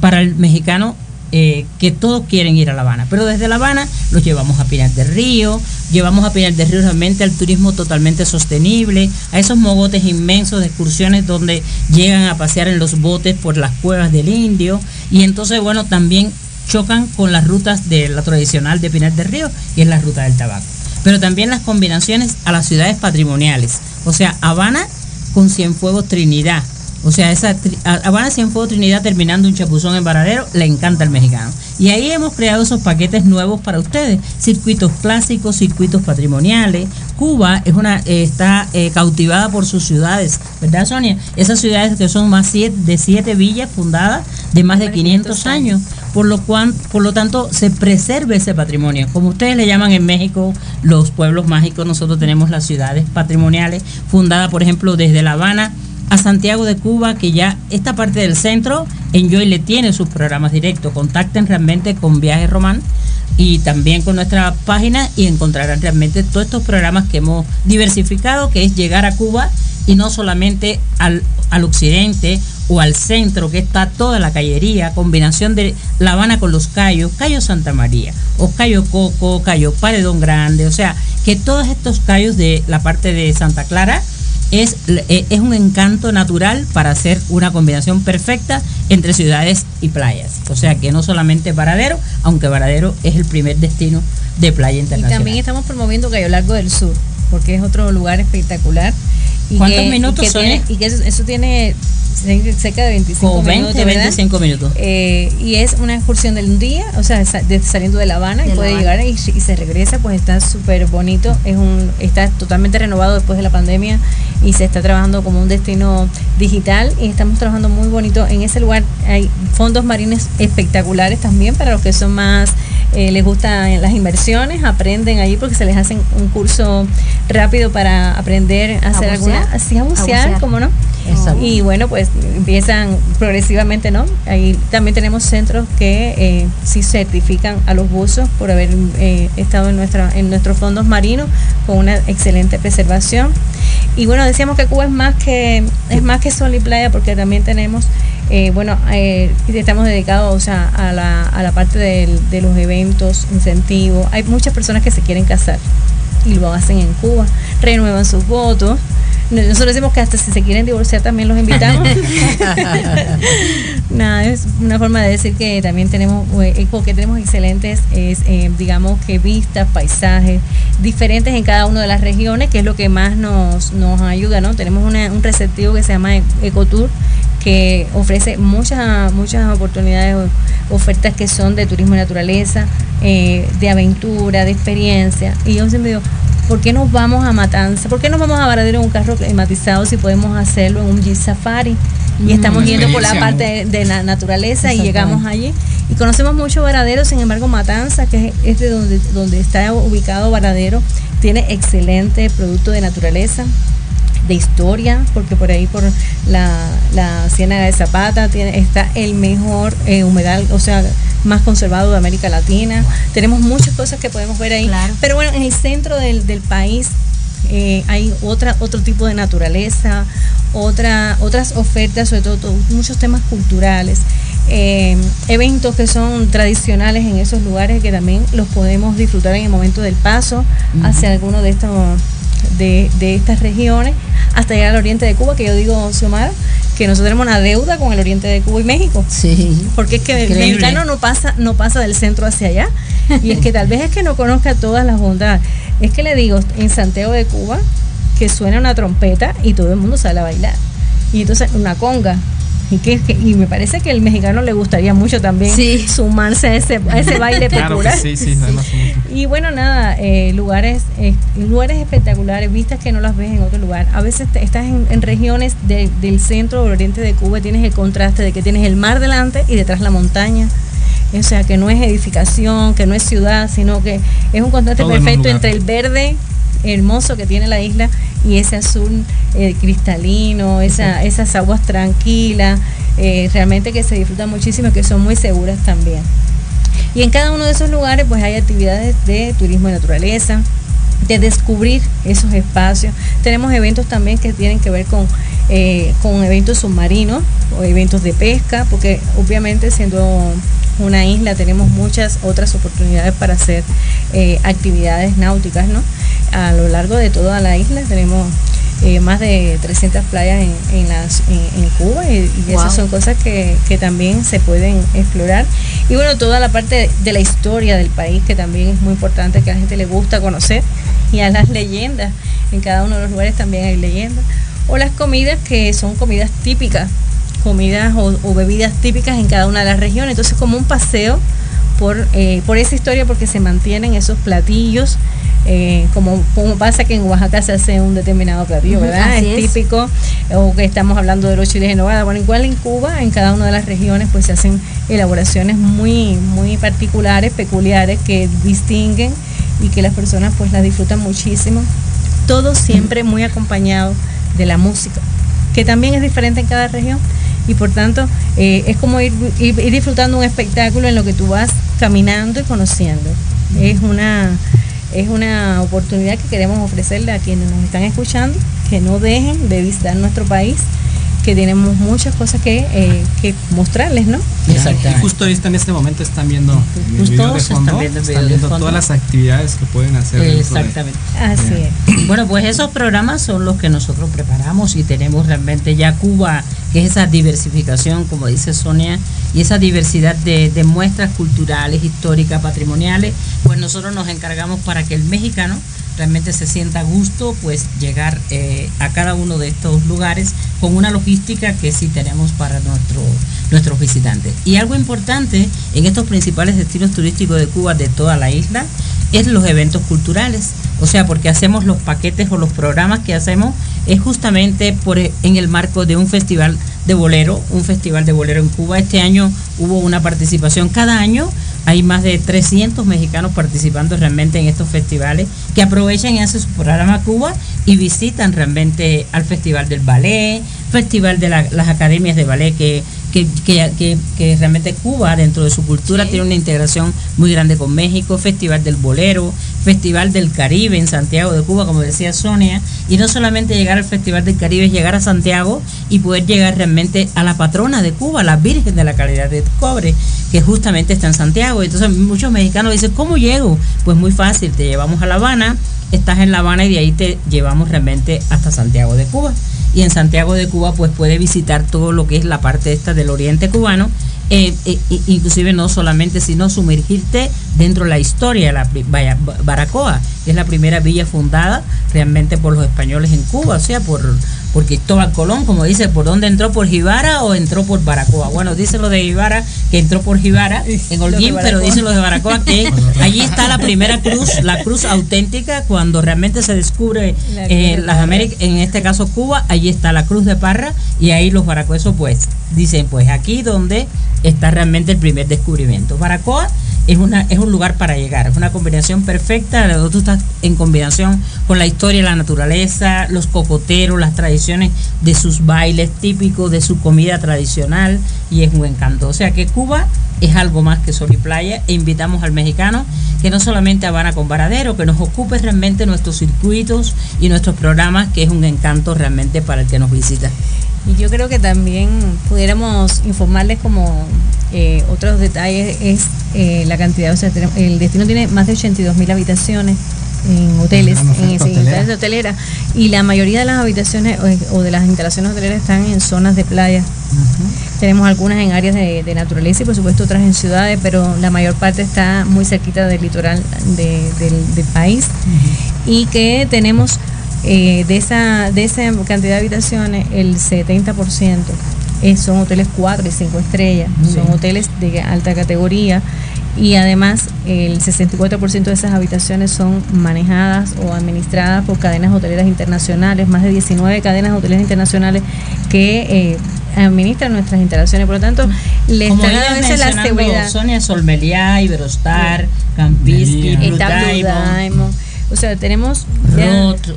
para el mexicano eh, que todos quieren ir a La Habana. Pero desde La Habana los llevamos a Pinar del Río, llevamos a Pinar del Río realmente al turismo totalmente sostenible, a esos mogotes inmensos de excursiones donde llegan a pasear en los botes por las cuevas del indio. Y entonces, bueno, también chocan con las rutas de la tradicional de Pinar del Río y es la ruta del tabaco pero también las combinaciones a las ciudades patrimoniales. O sea, Habana con Cienfuegos Trinidad. O sea, esa Habana Cienfuegos Trinidad terminando un chapuzón en Varadero, le encanta al mexicano. Y ahí hemos creado esos paquetes nuevos para ustedes, circuitos clásicos, circuitos patrimoniales. Cuba es una eh, está eh, cautivada por sus ciudades, ¿verdad, Sonia? Esas ciudades que son más de siete villas fundadas de más de 500 años por lo, cual, por lo tanto se preserve ese patrimonio. Como ustedes le llaman en México los pueblos mágicos, nosotros tenemos las ciudades patrimoniales fundadas, por ejemplo, desde La Habana a Santiago de Cuba, que ya esta parte del centro, Enjoy le tiene sus programas directos. Contacten realmente con Viaje Román y también con nuestra página y encontrarán realmente todos estos programas que hemos diversificado, que es llegar a Cuba y no solamente al, al occidente o al centro, que está toda la callería, combinación de La Habana con los Cayos, Cayo Santa María, o Cayo Coco, Cayo Paredón Grande, o sea, que todos estos callos de la parte de Santa Clara es, eh, es un encanto natural para hacer una combinación perfecta entre ciudades y playas. O sea que no solamente Varadero, aunque Varadero es el primer destino de playa internacional. Y también estamos promoviendo Cayo Largo del Sur, porque es otro lugar espectacular. ¿Cuántos minutos son? y que eso tiene cerca de 25 minutos. 25 minutos. Eh, y es una excursión de un día, o sea, saliendo de La Habana y puede llegar y, se regresa, pues está súper bonito. Es un, está totalmente renovado después de la pandemia y se está trabajando como un destino digital y estamos trabajando muy bonito en ese lugar. Hay fondos marines espectaculares también para los que son más eh, les gustan las inversiones, aprenden allí porque se les hacen un curso rápido para aprender a, hacer así a bucear, como no. Y bueno, pues empiezan progresivamente, ¿no? Ahí también tenemos centros que eh, sí certifican a los buzos por haber eh, estado en, nuestra, en nuestros fondos marinos con una excelente preservación. Y bueno, decíamos que Cuba es más que, es más que sol y playa porque también tenemos eh, bueno, eh, estamos dedicados a, la, a la parte de los eventos, incentivos. Hay muchas personas que se quieren casar y lo hacen en Cuba, renuevan sus votos. Nosotros decimos que hasta si se quieren divorciar también los invitamos. <laughs> Nada, es una forma de decir que también tenemos, eh, porque tenemos excelentes, es, digamos que vistas, paisajes diferentes en cada una de las regiones, que es lo que más nos, nos ayuda, ¿no? Tenemos un receptivo que se llama Ecotour, que ofrece muchas, muchas oportunidades, ofertas que son de turismo y naturaleza, eh, de aventura, de experiencia. Y yo siempre digo, ¿por qué nos vamos a Matanza? ¿Por qué nos vamos a Varadero en un carro climatizado si podemos hacerlo en un Jeep Safari? Y mm, estamos yendo por la parte de, la naturaleza y llegamos allí. Y conocemos mucho Varadero, sin embargo Matanza, que es de donde, donde está ubicado Varadero, tiene excelente producto de naturaleza, de historia, porque por ahí por la, la Ciénaga de Zapata tiene, está el mejor eh, humedal, o sea, más conservado de América Latina. Tenemos muchas cosas que podemos ver ahí. Pero bueno, en el centro del, del país eh, hay otra, otro tipo de naturaleza, otra, otras ofertas, sobre todo, muchos temas culturales. Eh, eventos que son tradicionales en esos lugares que también los podemos disfrutar en el momento del paso hacia alguno de estos de, de estas regiones hasta llegar al oriente de Cuba, que yo digo, Xiomara, que nosotros tenemos una deuda con el oriente de Cuba y México. Sí. Porque es que el mexicano no pasa, no pasa del centro hacia allá. Y es que tal vez es que no conozca todas las bondades. Es que le digo, en Santiago de Cuba, que suena una trompeta y todo el mundo sale a bailar. Y entonces una conga. Y, que, que- y me parece que el mexicano le gustaría mucho también Sí. sumarse a ese, a ese baile Claro popular. sí, sí, Y bueno, nada, eh, lugares eh, lugares espectaculares, vistas que no las ves en otro lugar. A veces te- estás en, en regiones de- del centro o oriente de Cuba y tienes el contraste de que tienes el mar delante y detrás la montaña. O sea, que no es edificación, que no es ciudad, sino que es un contraste Todo perfecto entre el verde hermoso que tiene la isla y ese azul eh, cristalino, esa, esas aguas tranquilas, eh, realmente que se disfrutan muchísimo y que son muy seguras también. Y en cada uno de esos lugares pues hay actividades de turismo de naturaleza, de descubrir esos espacios. Tenemos eventos también que tienen que ver con, eh, con eventos submarinos o eventos de pesca, porque obviamente siendo una isla tenemos muchas otras oportunidades para hacer eh, actividades náuticas, ¿no? A lo largo de toda la isla tenemos eh, más de 300 playas en, en, las, en, en Cuba y, y Wow. esas son cosas que, que también se pueden explorar. Y bueno, toda la parte de la historia del país que también es muy importante, que a la gente le gusta conocer, y a las leyendas. En cada uno de los lugares también hay leyendas. O las comidas que son comidas típicas, comidas o, o bebidas típicas en cada una de las regiones. Entonces como un paseo por, eh, por esa historia porque se mantienen esos platillos. eh, como, como pasa que en Oaxaca se hace un determinado platillo, ¿verdad? es, es. típico, o que estamos hablando de los chiles en nogada. Bueno, igual en Cuba, en cada una de las regiones, pues se hacen elaboraciones muy, muy particulares, peculiares, que distinguen y que las personas pues las disfrutan muchísimo. Todo siempre muy acompañado de la música, que también es diferente en cada región y por tanto eh, es como ir, ir- ir disfrutando un espectáculo en lo que tú vas caminando y conociendo. Es una, es una oportunidad que queremos ofrecerle a quienes nos están escuchando, que no dejen de visitar nuestro país, que tenemos muchas cosas que, eh, que mostrarles, ¿no? Y justo ahorita en este momento están viendo el Justo video de se están fondo, viendo el están video de viendo fondo. todas las actividades que pueden hacer. de- Exactamente. Así es. Bueno, pues esos programas son los que nosotros preparamos y tenemos realmente ya Cuba, que es esa diversificación, como dice Sonia, y esa diversidad de, de muestras culturales, históricas, patrimoniales, pues nosotros nos encargamos para que el mexicano realmente se sienta a gusto, pues llegar eh, a cada uno de estos lugares con una logística que sí tenemos para nuestro, nuestros visitantes. Y algo importante en estos principales destinos turísticos de Cuba, de toda la isla, es los eventos culturales. O sea, porque hacemos los paquetes o los programas que hacemos es justamente por, e- en el marco de un festival de bolero, un festival de bolero en Cuba. Este año hubo una participación cada año. Hay más de 300 mexicanos participando realmente en estos festivales que aprovechan y hacen su programa a Cuba y visitan realmente al Festival del Ballet, Festival de la- las Academias de Ballet que, que, que, que- que realmente Cuba dentro de su cultura tiene una integración muy grande con México, Festival del Bolero, Festival del Caribe en Santiago de Cuba, como decía Sonia, y no solamente llegar al Festival del Caribe, es llegar a Santiago y poder llegar realmente a la patrona de Cuba, la Virgen de la Calidad de Cobre, que justamente está en Santiago. Entonces muchos mexicanos dicen, ¿cómo llego? Pues muy fácil, te llevamos a La Habana, estás en La Habana y de ahí te llevamos realmente hasta Santiago de Cuba. Y en Santiago de Cuba pues puede visitar todo lo que es la parte esta del oriente cubano, eh, eh, inclusive no solamente, sino sumergirte dentro de la historia de la Ba- Baracoa, que es la primera villa fundada realmente por los españoles en Cuba, o sea, por, por Cristóbal Colón, como dice, ¿por dónde entró? ¿Por Jibara o entró por Baracoa? Bueno, dice lo de Jibara, que entró por Jibara en Holguín, pero Baracoa. dice lo de Baracoa que <laughs> allí está la primera cruz, la cruz auténtica, cuando realmente se descubre eh, las. Américas, en este caso Cuba, allí está la cruz de Parra y ahí los baracuesos pues dicen pues aquí donde está realmente el primer descubrimiento. Baracoa es una es un lugar para llegar, es una combinación perfecta, tú estás en combinación con la historia, la naturaleza, los cocoteros, las tradiciones de sus bailes típicos, de su comida tradicional y es un encanto. O sea que Cuba es algo más que sol y playa e invitamos al mexicano que no solamente Habana con Varadero, que nos ocupe realmente nuestros circuitos y nuestros programas, que es un encanto realmente para el que nos visita. Y yo creo que también pudiéramos informarles como eh, otros detalles es eh, la cantidad, o sea, el destino tiene más de 82 mil habitaciones en hoteles, en, hoteles de hotelera. Y la mayoría de las habitaciones o, o de las instalaciones hoteleras están en zonas de playa. Tenemos algunas en áreas de, de naturaleza y por supuesto otras en ciudades, pero la mayor parte está muy cerquita del litoral de- del, del país. Y que tenemos eh, de, esa, de esa cantidad de habitaciones, el 70% eh, son hoteles 4 y 5 estrellas, son hoteles de alta categoría y además el 64% de esas habitaciones son manejadas o administradas por cadenas hoteleras internacionales, más de 19 cadenas hoteleras internacionales que eh, administran nuestras instalaciones, por lo tanto, le están a veces la seguridad. Sonia Solmeliá, Iberostar. Blue Está Blue Diamond, Diamond. O sea, tenemos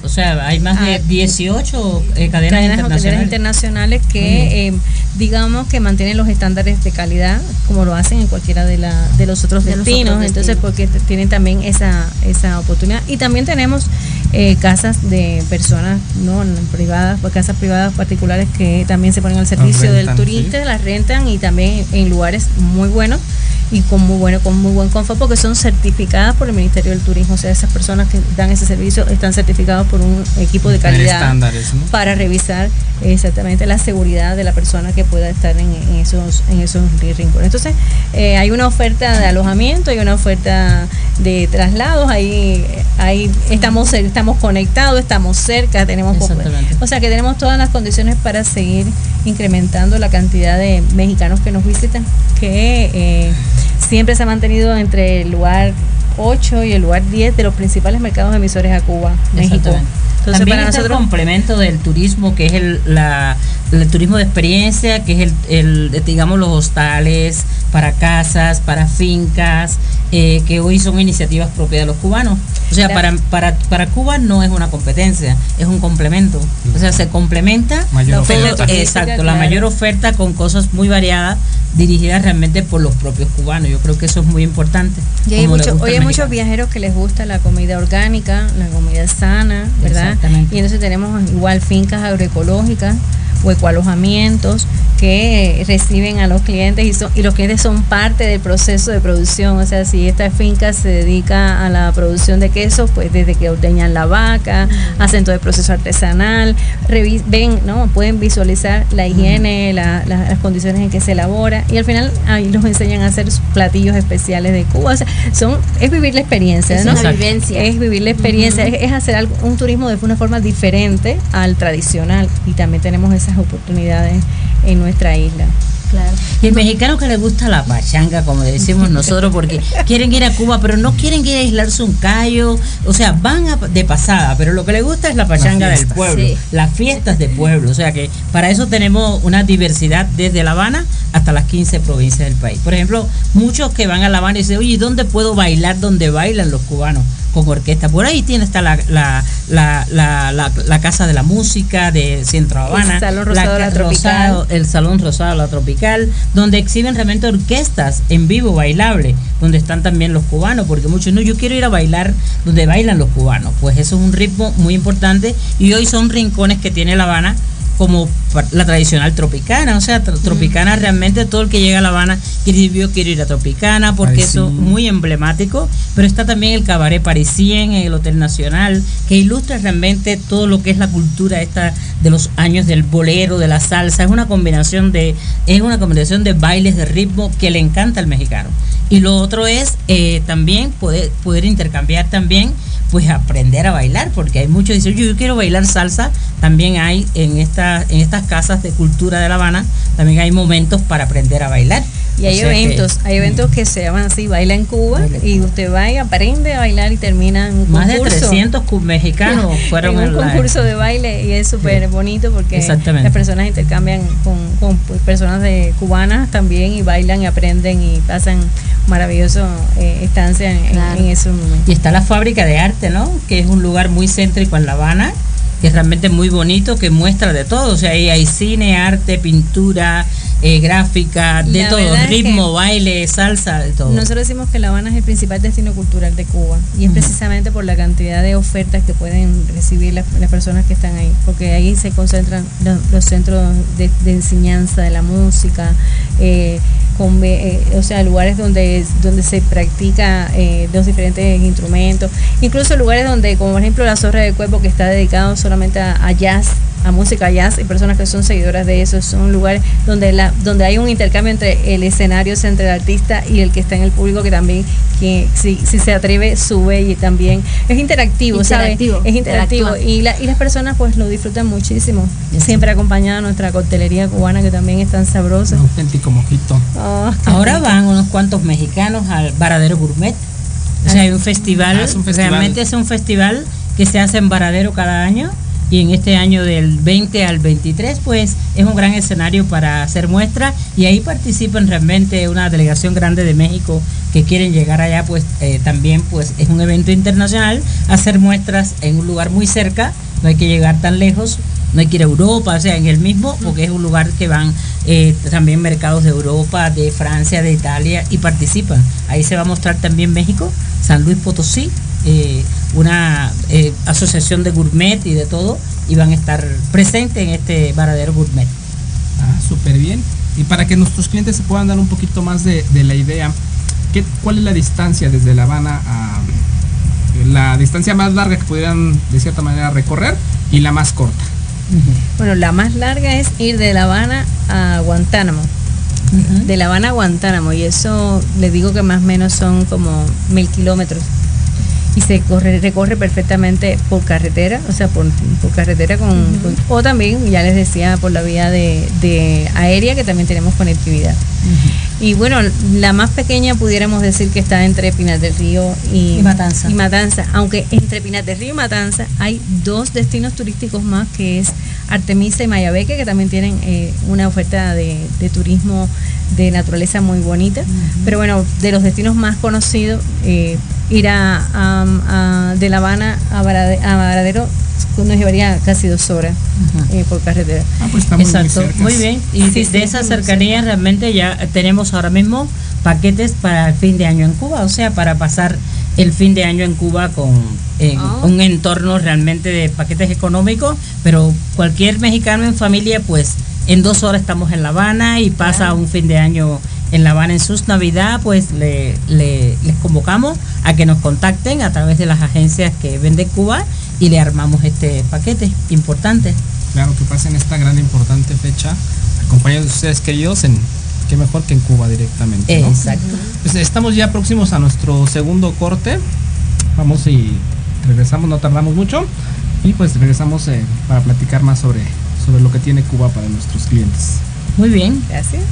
o sea, hay más de Ah, 18 eh, cadenas, cadenas internacionales. internacionales que eh, digamos que mantienen los estándares de calidad como lo hacen en cualquiera de, la, de los otros De los destinos otros entonces destinos. porque t- tienen también esa esa oportunidad y también tenemos eh, casas de personas no privadas pues, casas privadas particulares que también se ponen al servicio del turista sí. las rentan y también en lugares muy buenos y con muy bueno con muy buen confort porque son certificadas por el Ministerio del Turismo o sea esas personas que dan ese servicio están certificados por un equipo de calidad estándares, ¿no? para revisar exactamente la seguridad de la persona que pueda estar en, en esos en esos rincones. Entonces, eh, hay una oferta de alojamiento, hay una oferta de traslados, ahí, ahí estamos estamos conectados, estamos cerca, tenemos o sea que tenemos todas las condiciones para seguir incrementando la cantidad de mexicanos que nos visitan, que eh, siempre se ha mantenido entre el lugar 8 y el lugar 10 de los principales mercados emisores a Cuba, México. Entonces, También para está nosotros el complemento del turismo, que es el, la, el turismo de experiencia, que es el, el, digamos, los hostales para casas, para fincas, eh, que hoy son iniciativas propias de los cubanos. O sea, para, para, para Cuba no es una competencia, es un complemento. O sea, se complementa Mayor todo- exacto, la mayor oferta con cosas muy variadas dirigidas realmente por los propios cubanos. Yo creo que eso es muy importante. Y hay, mucho- hoy hay muchos viajeros que les gusta la comida orgánica, la comida sana, ¿verdad? Y entonces tenemos igual fincas agroecológicas o ecoalojamientos que reciben a los clientes y, son, y los clientes son parte del proceso de producción. O sea, si esta finca se dedica a la producción de queso, pues desde que ordeñan la vaca, hacen todo el proceso artesanal, ven, ¿no? Pueden visualizar la higiene, la- la- las condiciones en que se elabora y al final ahí los enseñan a hacer platillos especiales de Cuba. O sea, son, es vivir la experiencia, Es ¿no? una vivencia. Es vivir la experiencia, es, es hacer algo, un turismo de una forma diferente al tradicional y también tenemos esas oportunidades en nuestra isla. Claro. Y el mexicano que le gusta la pachanga, como le decimos nosotros, porque quieren ir a Cuba, pero no quieren ir a aislarse un callo, o sea, van a- de pasada, pero lo que les gusta es la pachanga del pueblo, Sí. las fiestas de pueblo, o sea que para eso tenemos una diversidad desde La Habana hasta las 15 provincias del país. Por ejemplo, muchos que van a La Habana y dicen, oye, ¿dónde puedo bailar donde bailan los cubanos? Con orquesta. Por ahí tiene está la, la, la, la, la- la Casa de la Música de Centro Habana. El Salón Rosado La ca- Tropical. Rosado- el Salón Rosado La Tropical, donde exhiben realmente orquestas en vivo bailable, donde están también los cubanos, porque muchos no, yo quiero ir a bailar donde bailan los cubanos. Pues eso es un ritmo muy importante y hoy son rincones que tiene La Habana como la tradicional tropicana, o sea, tro- tropicana realmente todo el que llega a La Habana quiere decir, yo quiero ir a Tropicana porque Ay, eso es sí. muy emblemático, pero está también el Cabaret Parisien en el Hotel Nacional, que ilustra realmente todo lo que es la cultura esta de los años del bolero, de la salsa, es una combinación de es una combinación de bailes de ritmo que le encanta al mexicano. Y lo otro es eh, también poder poder intercambiar también pues aprender a bailar, porque hay muchos que dicen, yo, quiero bailar salsa, también hay en esta, en estas casas de cultura de La Habana, también hay momentos para aprender a bailar. Y O hay sea que- eventos, hay eventos que se llaman así, baila en Cuba, Baila en y usted va y aprende a bailar y termina en un Más de concurso. 300 cu- mexicanos <laughs> fueron en un la- concurso de baile y es súper Sí. bonito porque Exactamente. las personas intercambian con, con, pues, personas de cubanas también y bailan y aprenden y pasan maravilloso eh, estancia en, en- Claro. en esos momentos. Y está la fábrica de arte, ¿no? Que es un lugar muy céntrico en La Habana, que es realmente muy bonito, que muestra de todo. O sea, ahí hay cine, arte, pintura, eh, gráfica, de La todo, ritmo, baile, salsa, de todo. Nosotros decimos que La Habana es el principal destino cultural de Cuba y es precisamente por la cantidad de ofertas que pueden recibir las, las personas que están ahí, porque ahí se concentran los, los centros de, de enseñanza de la música, eh, con, eh, o sea, lugares donde, donde se practica eh, los diferentes instrumentos, incluso lugares donde, como por ejemplo la Zorra de Cuerpo, que está dedicado solamente a, jazz, a música jazz, y personas que son seguidoras de eso, son lugares donde, la, donde hay un intercambio entre el escenario, entre el artista y el que está en el público, que también, que si, si se atreve, sube y también es interactivo, interactivo Es interactivo. Y, la, y las personas pues lo disfrutan muchísimo. Siempre acompañada nuestra coctelería cubana, que también es tan sabrosa. Un auténtico mojito. Oh, Ahora <laughs> van unos cuantos mexicanos al Varadero Gourmet. O sea, hay un festival, ah, realmente es un festival que se hace en Varadero cada año y en este año del 20 al 23 pues es un gran escenario para hacer muestras y ahí participan realmente una delegación grande de México que quieren llegar allá pues eh, también pues es un evento internacional hacer muestras en un lugar muy cerca. No hay que llegar tan lejos no hay que ir a Europa, o sea, en el mismo, porque es un lugar que van eh, también mercados de Europa, de Francia, de Italia y participan. Ahí se va a mostrar también México, San Luis Potosí, eh, una eh, asociación de gourmet y de todo, y van a estar presentes en este varadero gourmet. Ah, súper bien. Y para que nuestros clientes se puedan dar un poquito más de, la idea, ¿qué, ¿cuál es la distancia desde La Habana a la distancia más larga que pudieran de cierta manera recorrer y la más corta? Bueno, la más larga es ir de La Habana a Guantánamo. De La Habana a Guantánamo. Y eso les digo que más o menos son como mil kilómetros. Y se corre, recorre perfectamente por carretera, o sea, por, carretera con, O también, ya les decía, por la vía de, aérea, que también tenemos conectividad. Y bueno, la más pequeña pudiéramos decir que está entre Pinas del Río y, Matanza. y Matanza. Aunque entre Pinas del Río y Matanza hay dos destinos turísticos más, que es Artemisa y Mayabeque, que también tienen eh, una oferta de, turismo de naturaleza muy bonita. Pero bueno, de los destinos más conocidos, eh, ir a, de La Habana a, Varadero nos llevaría casi dos horas eh, por carretera. Ah, pues muy Exacto, muy bien. Y de esa cercanía realmente ya tenemos ahora mismo paquetes para el fin de año en Cuba, o sea, para pasar el fin de año en Cuba con ah. un entorno realmente de paquetes económicos, pero cualquier mexicano en familia, pues en dos horas estamos en La Habana y pasa un fin de año en La Habana en sus Navidad, pues le, les convocamos a que nos contacten a través de las agencias que vende Cuba y le armamos este paquete importante. Claro, que pasen esta gran importante fecha acompañados de ustedes queridos en qué mejor que en Cuba directamente. Exacto. Pues estamos ya próximos a nuestro segundo corte. Vamos y regresamos, no tardamos mucho. Y pues regresamos eh, para platicar más sobre, sobre lo que tiene Cuba para nuestros clientes. Muy bien. Gracias.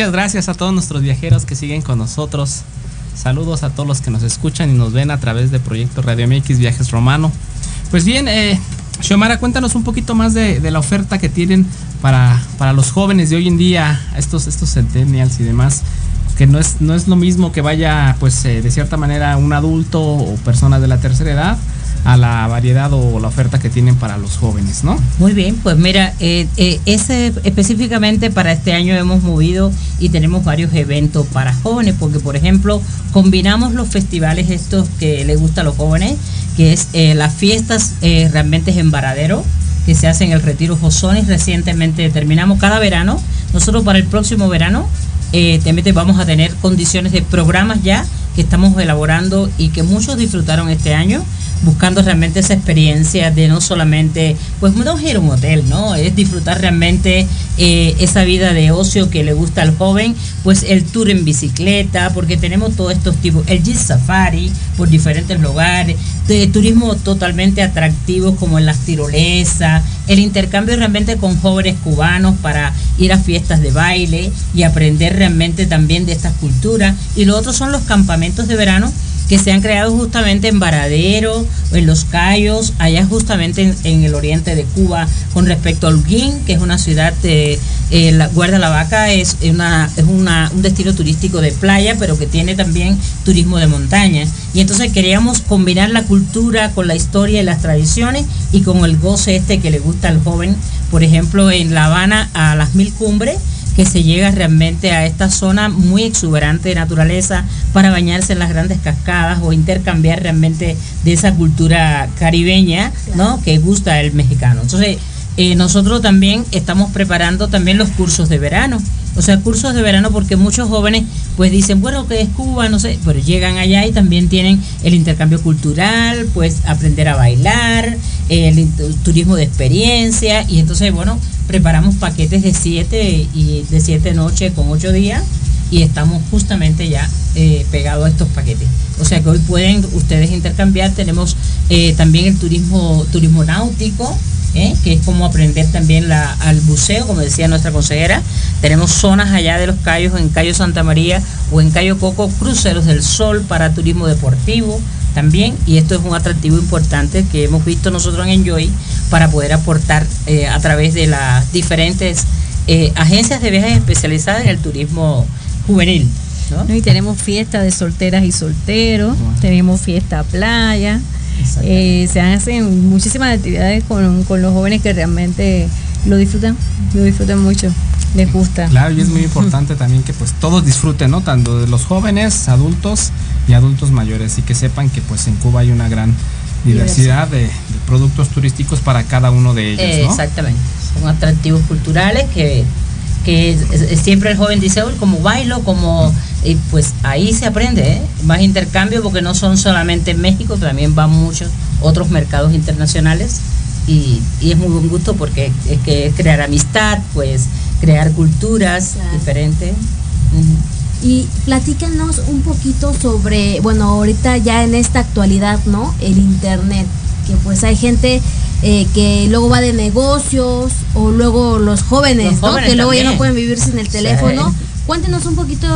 Muchas gracias a todos nuestros viajeros que siguen con nosotros. Saludos a todos los que nos escuchan y nos ven a través de Proyecto Radio MX Viajes Romano. Pues bien, eh, Xiomara, cuéntanos un poquito más de, la oferta que tienen para, para los jóvenes de hoy en día, estos, estos centennials y demás, que no es, no es lo mismo que vaya, pues, eh, de cierta manera un adulto o personas de la tercera edad a la variedad o la oferta que tienen para los jóvenes, ¿no? Muy bien, pues mira, eh, eh, específicamente para este año hemos movido y tenemos varios eventos para jóvenes, porque por ejemplo combinamos los festivales estos que les gusta a los jóvenes, que es eh, las fiestas realmente en Varadero, que se hacen en el Retiro Josones, recientemente terminamos cada verano, nosotros para el próximo verano también vamos a tener condiciones de programas ya que estamos elaborando y que muchos disfrutaron este año buscando realmente esa experiencia de no solamente, pues no ir a un hotel, ¿no? Es disfrutar realmente eh, esa vida de ocio que le gusta al joven, pues el tour en bicicleta, porque tenemos todos estos tipos, el Jeep Safari por diferentes lugares, de turismo totalmente atractivo como en las tirolesas, el intercambio realmente con jóvenes cubanos para ir a fiestas de baile y aprender realmente también de estas culturas. Y lo otro son los campamentos de verano que se han creado justamente en Varadero, en Los Cayos, allá justamente en, el oriente de Cuba, con respecto a Holguín, que es una ciudad de eh, Guarda la Vaca, es, una, es un destino turístico de playa, pero que tiene también turismo de montaña. Y entonces queríamos combinar la cultura con la historia y las tradiciones y con el goce este que le gusta al joven. Por ejemplo, en La Habana, a las Mil Cumbres, que se llega realmente a esta zona muy exuberante de naturaleza para bañarse en las grandes cascadas o intercambiar realmente de esa cultura caribeña, ¿no? Que gusta el mexicano. Entonces, eh, nosotros también estamos preparando también los cursos de verano. O sea, cursos de verano porque muchos jóvenes pues dicen, bueno, que es Cuba, no sé, pero llegan allá y también tienen el intercambio cultural, pues aprender a bailar, el turismo de experiencia y entonces, bueno, preparamos paquetes de siete y de siete noches con ocho días y estamos justamente ya eh, pegados a estos paquetes. O sea que hoy pueden ustedes intercambiar. Tenemos eh, también el turismo, turismo náutico, ¿eh? que es como aprender también la, al buceo, como decía nuestra consejera. Tenemos zonas allá de los Cayos, en Cayo Santa María o en Cayo Coco, cruceros del sol para turismo deportivo también. Y esto es un atractivo importante que hemos visto nosotros en Enjoy para poder aportar eh, a través de las diferentes eh, agencias de viajes especializadas en el turismo juvenil. ¿no? ¿no? Y tenemos fiestas de solteras y solteros, tenemos fiesta playa, eh, se hacen muchísimas actividades con, con, los jóvenes que realmente lo disfrutan, lo disfrutan mucho, les gusta. Claro, y es muy importante también que pues todos disfruten, ¿no? Tanto de los jóvenes, adultos y adultos mayores, y que sepan que pues en Cuba hay una gran diversidad de, de productos turísticos para cada uno de ellos. ¿no? Exactamente, son atractivos culturales que que siempre el joven dice, como bailo, como, y pues ahí se aprende, ¿eh? más intercambio porque no son solamente en México, también van muchos otros mercados internacionales y, y es muy buen gusto porque es que es crear amistad, pues crear culturas claro. diferentes. Uh -huh. Y platícanos un poquito sobre, bueno, ahorita ya en esta actualidad, ¿no? El Internet, que pues hay gente eh, que luego va de negocios o luego los jóvenes, Los ¿no? que luego también. ya no pueden vivir sin el teléfono. Sí. <laughs> Cuéntenos un poquito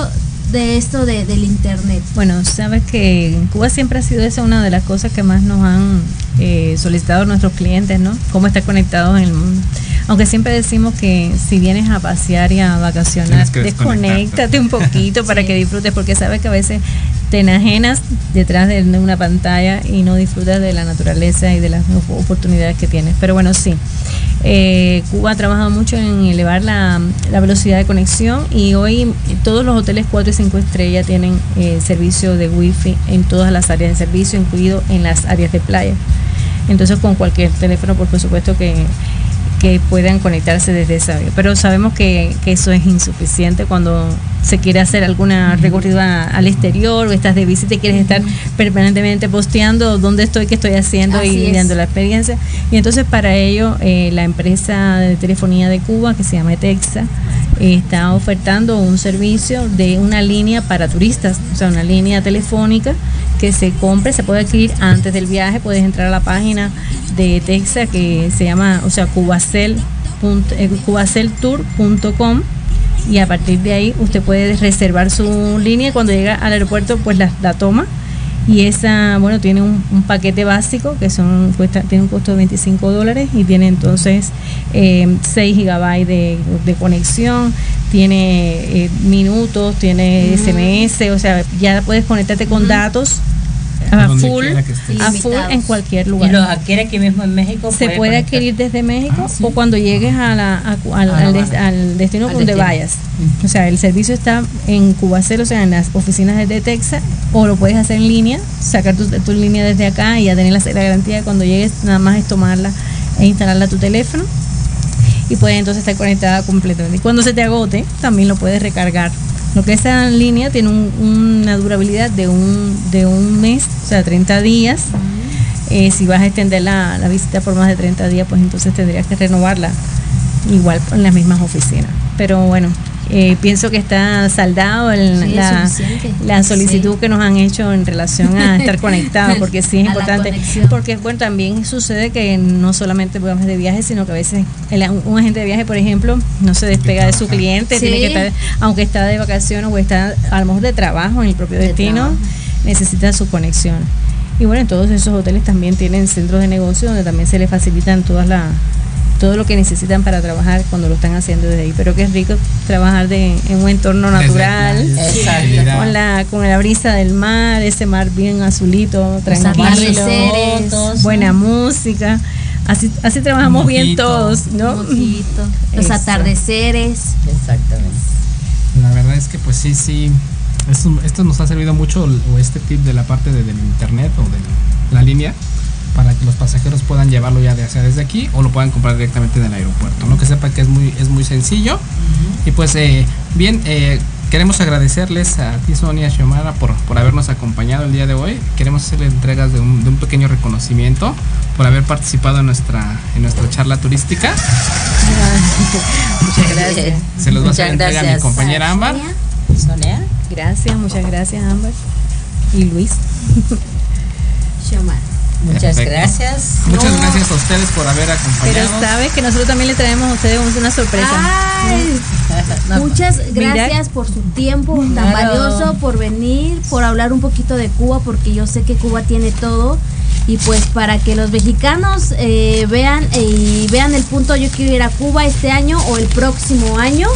de esto de, del internet? Bueno, sabes que en Cuba siempre ha sido esa una de las cosas que más nos han eh, solicitado nuestros clientes, ¿no? Cómo estar conectados en el mundo. Aunque siempre decimos que si vienes a pasear y a vacacionar, desconéctate un poquito <laughs> para que disfrutes, porque sabes que a veces te enajenas detrás de una pantalla y no disfrutas de la naturaleza y de las oportunidades que tienes. Pero bueno, sí. Eh, Cuba ha trabajado mucho en elevar la, velocidad de conexión y hoy todos los hoteles 4 y 5 estrellas tienen eh, servicio de wifi en todas las áreas de servicio, incluido en las áreas de playa. Entonces con cualquier teléfono, por supuesto que, que puedan conectarse desde esa área. Pero sabemos que, que eso es insuficiente cuando se quiere hacer alguna recorrido a- al exterior o estás de visita y quieres estar permanentemente posteando dónde estoy, qué estoy haciendo Así y viendo la experiencia. Y entonces para ello eh, la empresa de telefonía de Cuba, que se llama Etexa, eh, está ofertando un servicio de una línea para turistas, o sea, una línea telefónica que se compre, se puede adquirir antes del viaje, puedes entrar a la página de Etexa que se llama, o sea, cubacel, eh, cubaceltour.com y a partir de ahí usted puede reservar su línea y cuando llega al aeropuerto pues la, la toma. Y esa bueno tiene un, un paquete básico que son cuesta tiene un costo de 25 dólares y tiene entonces eh, 6 gigabytes de, de conexión tiene eh, minutos tiene SMS o sea ya puedes conectarte con datos a full a full en cualquier Y lugar los adquiere aquí mismo en México. se puede adquirir desde México Ah, sí. o cuando llegues a la, a- al, A La al des- Habana. al destino Al donde destino. vayas. O sea, el servicio está en Cubacel, o sea, en las oficinas de Texas, o lo puedes hacer en línea, sacar tu, tu línea desde acá y ya tener la, la garantía de cuando llegues, nada más es tomarla e instalarla a tu teléfono y puedes entonces estar conectada completamente. Y cuando se te agote, también lo puedes recargar. Lo que esa línea tiene un- una durabilidad de un, de un mes, o sea, 30 días. Eh, si vas a extender la, la visita por más de 30 días, pues entonces tendrías que renovarla igual en las mismas oficinas. Pero bueno, eh, pienso que está saldado el- Sí, es la, la solicitud Sí. que nos han hecho en relación a <laughs> estar conectados, porque sí es A importante. Porque bueno, también sucede que no solamente vamos de viaje, sino que a veces el- un agente de viaje, por ejemplo, no se despega de su cliente, Sí. tiene que estar, aunque está de vacaciones o está a lo mejor de trabajo en el propio De destino, trabajo. necesita su conexión. Y bueno, todos esos hoteles también tienen centros de negocio donde también se les facilitan todas las todo lo que necesitan para trabajar cuando lo están haciendo desde ahí. Pero que es rico trabajar de, en un entorno natural, Exacto. con la con la brisa del mar, ese mar bien azulito, tranquilo, atardeceres. Fotos, buena música. Así así trabajamos bien todos, ¿no? Un mojito, <laughs> los Eso. atardeceres. Exactamente. La verdad es que pues sí, sí. Esto, esto nos ha servido mucho, o este tip de la parte de- del internet o de la línea, para que los pasajeros puedan llevarlo ya de sea desde aquí o lo puedan comprar directamente en el aeropuerto. ¿no? Que sepa que es muy, es muy sencillo. Y pues eh, bien, eh, queremos agradecerles a ti Sonia Xiomara por, por habernos acompañado el día de hoy. Queremos hacerle entregas de un, de un pequeño reconocimiento por haber participado en nuestra, en nuestra charla turística. <laughs> Muchas gracias. Se los va a hacer entrega a mi compañera Ámbar. Sonia. Gracias, muchas gracias, Amber. Y Luis. <laughs> Xiomara. Muchas Perfecto. gracias. Muchas No. gracias a ustedes por haber Pero acompañado. sabes que nosotros también le traemos a ustedes una sorpresa. Ay, <laughs> No, muchas Mira. gracias por su tiempo tan Claro. valioso, por venir, por hablar un poquito de Cuba, porque yo sé que Cuba tiene todo. Y pues para que los mexicanos eh, vean eh, y vean el punto, yo quiero ir a Cuba este año o el próximo año,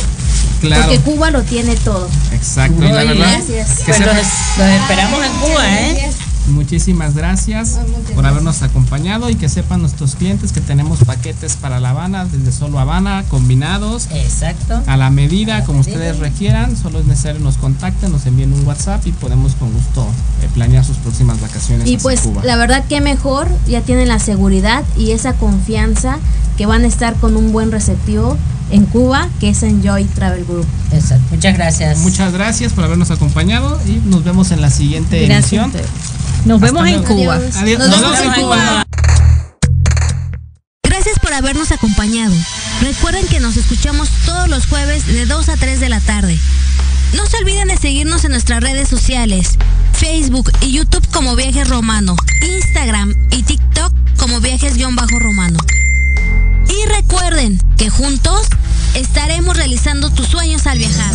Claro, porque Cuba lo tiene todo. exacto. Y la Muy verdad, Gracias. que Pues los, esperamos en Cuba, ¿eh? Muchísimas gracias por habernos acompañado y que sepan nuestros clientes que tenemos paquetes para La Habana, desde solo Habana, combinados. Exacto. A la medida, como medida. ustedes requieran, solo es necesario nos contacten, nos envíen un WhatsApp y podemos con gusto eh, planear sus próximas vacaciones Y hacia pues Cuba. la verdad que mejor, ya tienen la seguridad y esa confianza que van a estar con un buen receptivo en Cuba, que es Enjoy Travel Group. Exacto. Muchas gracias. Muchas gracias por habernos acompañado y nos vemos en la siguiente Gracias. a emisión. Nos Hasta vemos en luego. Cuba. Adiós. Adiós. Nos Nos vemos vemos en en Cuba. Gracias por habernos acompañado. Recuerden que nos escuchamos todos los jueves de 2 a 3 de la tarde. No se olviden de seguirnos en nuestras redes sociales, Facebook y YouTube como Viajes Romano, Instagram y TikTok como Viajes-Romano. Y recuerden que juntos estaremos realizando tus sueños al viajar.